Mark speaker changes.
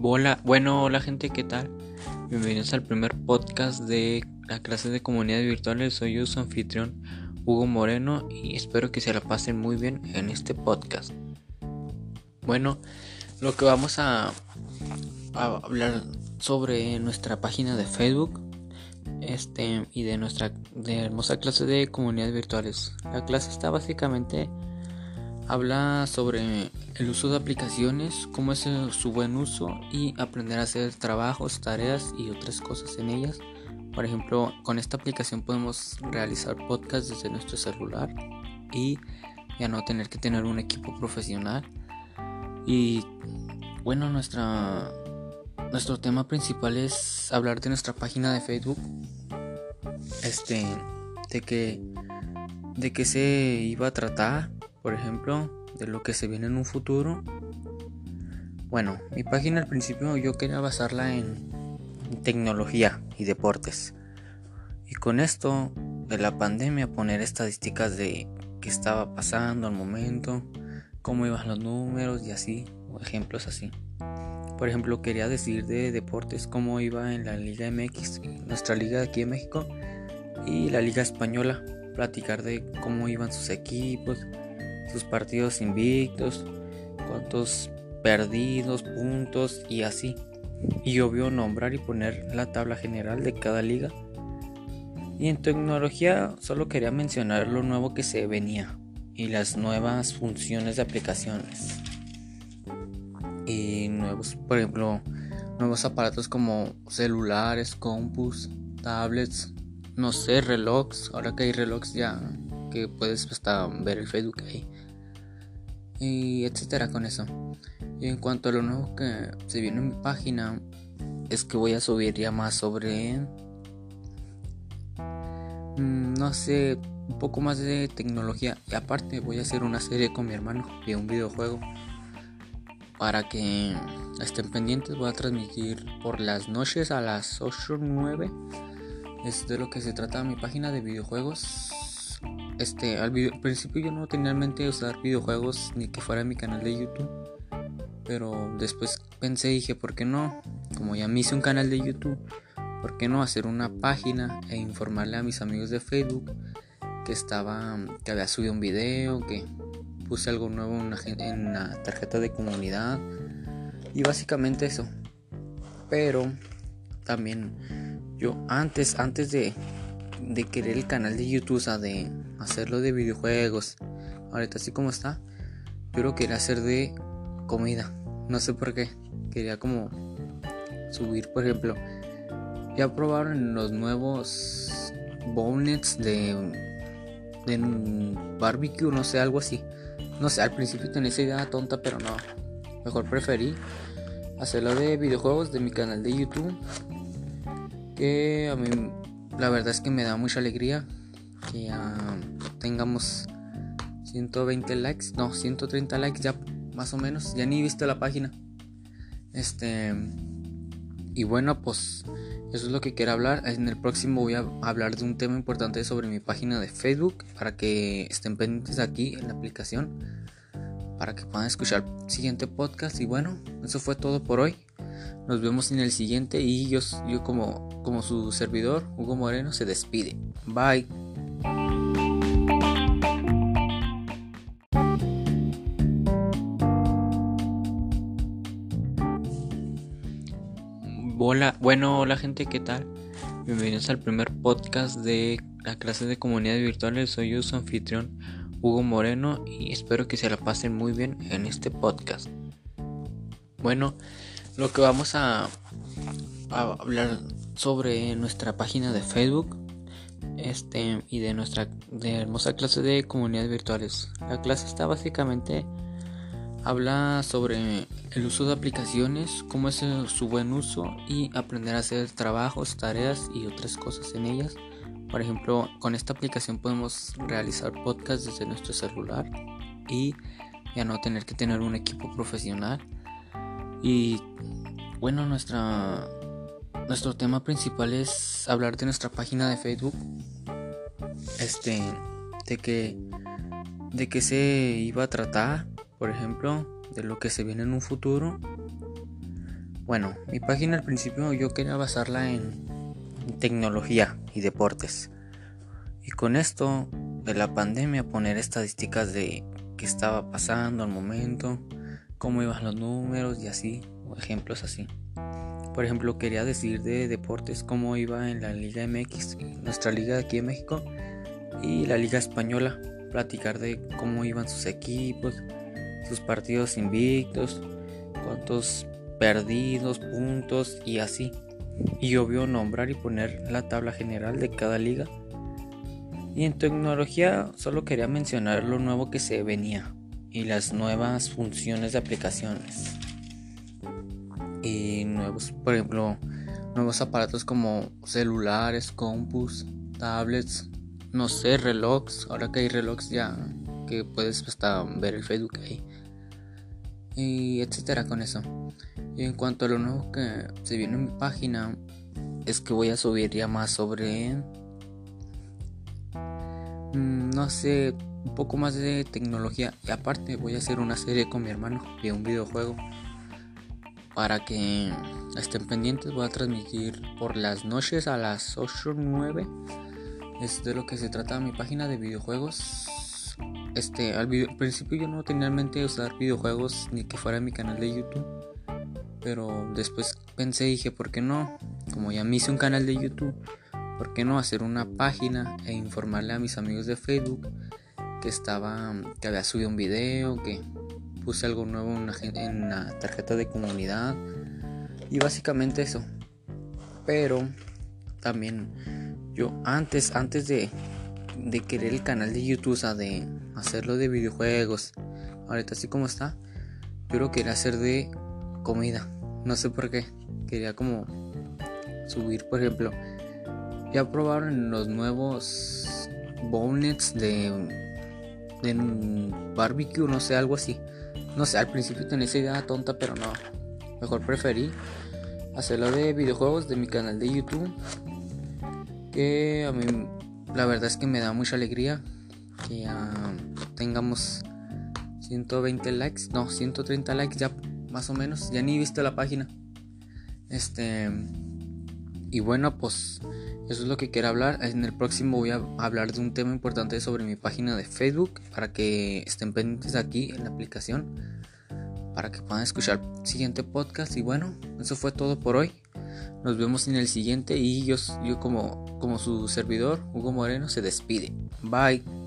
Speaker 1: Hola, bueno, hola gente, ¿qué tal? Bienvenidos al primer podcast de la clase de comunidades virtuales. Soy yo, su anfitrión Hugo Moreno y espero que se la pasen muy bien en este podcast. Bueno, lo que vamos a, a hablar sobre nuestra página de Facebook este y de nuestra de hermosa clase de comunidades virtuales. La clase está básicamente Habla sobre el uso de aplicaciones, cómo es su buen uso y aprender a hacer trabajos, tareas y otras cosas en ellas. Por ejemplo, con esta aplicación podemos realizar podcasts desde nuestro celular y ya no tener que tener un equipo profesional. Y bueno, nuestra nuestro tema principal es hablar de nuestra página de Facebook. Este de que de qué se iba a tratar por ejemplo, de lo que se viene en un futuro. Bueno, mi página al principio yo quería basarla en tecnología y deportes. Y con esto de la pandemia poner estadísticas de qué estaba pasando al momento, cómo iban los números y así, o ejemplos así. Por ejemplo, quería decir de deportes cómo iba en la Liga MX, nuestra liga aquí en México, y la Liga Española, platicar de cómo iban sus equipos, sus partidos invictos, cuántos perdidos, puntos y así. Y obvio nombrar y poner la tabla general de cada liga. Y en tecnología solo quería mencionar lo nuevo que se venía y las nuevas funciones de aplicaciones. Y nuevos, por ejemplo, nuevos aparatos como celulares, compus, tablets, no sé, relojes. Ahora que hay relojes ya que puedes hasta ver el Facebook ahí y etcétera con eso. Y en cuanto a lo nuevo que se viene en mi página, es que voy a subir ya más sobre, mm, no sé, un poco más de tecnología. Y aparte voy a hacer una serie con mi hermano de un videojuego. Para que estén pendientes, voy a transmitir por las noches a las 8 o 9. Es de lo que se trata mi página de videojuegos este, al, principio yo no tenía en mente usar videojuegos ni que fuera mi canal de YouTube. Pero después pensé dije, ¿por qué no? Como ya me hice un canal de YouTube, ¿por qué no hacer una página e informarle a mis amigos de Facebook que estaba, que había subido un video, que puse algo nuevo en en la tarjeta de comunidad y básicamente eso. Pero también yo antes, antes de, de querer el canal de YouTube, o sea, de hacerlo de videojuegos, ahorita así como está, yo lo quería hacer de comida, no sé por qué, quería como subir, por ejemplo, ya probaron los nuevos bonnets de, de barbecue, no sé, algo así. No sé, al principio tenía esa idea tonta, pero no. Mejor preferí hacerlo de videojuegos de mi canal de YouTube. Que a mí la verdad es que me da mucha alegría que ya tengamos 120 likes, no, 130 likes ya más o menos, ya ni he visto la página. Este y bueno, pues eso es lo que quiero hablar. En el próximo voy a hablar de un tema importante sobre mi página de Facebook para que estén pendientes aquí en la aplicación para que puedan escuchar el siguiente podcast y bueno, eso fue todo por hoy. Nos vemos en el siguiente y yo, yo como, como su servidor, Hugo Moreno, se despide. Bye. Hola, bueno, hola gente, ¿qué tal? Bienvenidos al primer podcast de la clase de comunidades virtuales. Soy yo, su anfitrión Hugo Moreno y espero que se la pasen muy bien en este podcast. Bueno, lo que vamos a, hablar sobre nuestra página de Facebook este y de nuestra de hermosa clase de comunidades virtuales. La clase está básicamente habla sobre el uso de aplicaciones, cómo es su buen uso y aprender a hacer trabajos, tareas y otras cosas en ellas. Por ejemplo, con esta aplicación podemos realizar podcasts desde nuestro celular y ya no tener que tener un equipo profesional. Y bueno, nuestra, nuestro tema principal es hablar de nuestra página de Facebook. Este, de que, de qué se iba a tratar, por ejemplo, de lo que se viene en un futuro. Bueno, mi página al principio yo quería basarla en tecnología y deportes. Y con esto de la pandemia poner estadísticas de qué estaba pasando al momento, cómo iban los números y así, o ejemplos así. Por ejemplo, quería decir de deportes cómo iba en la Liga MX, nuestra liga aquí en México, y la Liga Española, platicar de cómo iban sus equipos, sus partidos invictos, cuántos perdidos, puntos y así. Y obvio nombrar y poner la tabla general de cada liga. Y en tecnología solo quería mencionar lo nuevo que se venía y las nuevas funciones de aplicaciones. Y nuevos, por ejemplo, nuevos aparatos como celulares, compus, tablets, no sé, relojes. Ahora que hay relojes ya que puedes hasta ver el Facebook ahí. Y etcétera con eso. Y en cuanto a lo nuevo que se viene en mi página, es que voy a subir ya más sobre, mm, no sé, un poco más de tecnología. Y aparte voy a hacer una serie con mi hermano de un videojuego. Para que estén pendientes voy a transmitir por las noches a las 8 o 9. Es de lo que se trata mi página de videojuegos. Este, al, al principio yo no tenía en mente usar videojuegos ni que fuera mi canal de YouTube pero después pensé dije, ¿por qué no? Como ya me hice un canal de YouTube, ¿por qué no hacer una página e informarle a mis amigos de Facebook que estaba, que había subido un video, que puse algo nuevo en la tarjeta de comunidad y básicamente eso. Pero también yo antes, antes de, de querer el canal de YouTube, o sea, de hacerlo de videojuegos, ahorita así como está, yo lo quería hacer de comida. No sé por qué. Quería como subir, por ejemplo. Ya probaron los nuevos bonnets de, de barbecue, no sé, algo así. No sé, al principio tenía esa idea tonta, pero no. Mejor preferí hacerlo de videojuegos de mi canal de YouTube. Que a mí la verdad es que me da mucha alegría que tengamos 120 likes, no, 130 likes ya más o menos. Ya ni he visto la página. Este. Y bueno, pues eso es lo que quiero hablar. En el próximo voy a hablar de un tema importante sobre mi página de Facebook. Para que estén pendientes aquí en la aplicación. Para que puedan escuchar el siguiente podcast. Y bueno, eso fue todo por hoy. Nos vemos en el siguiente. Y yo, yo como, como su servidor, Hugo Moreno, se despide. Bye.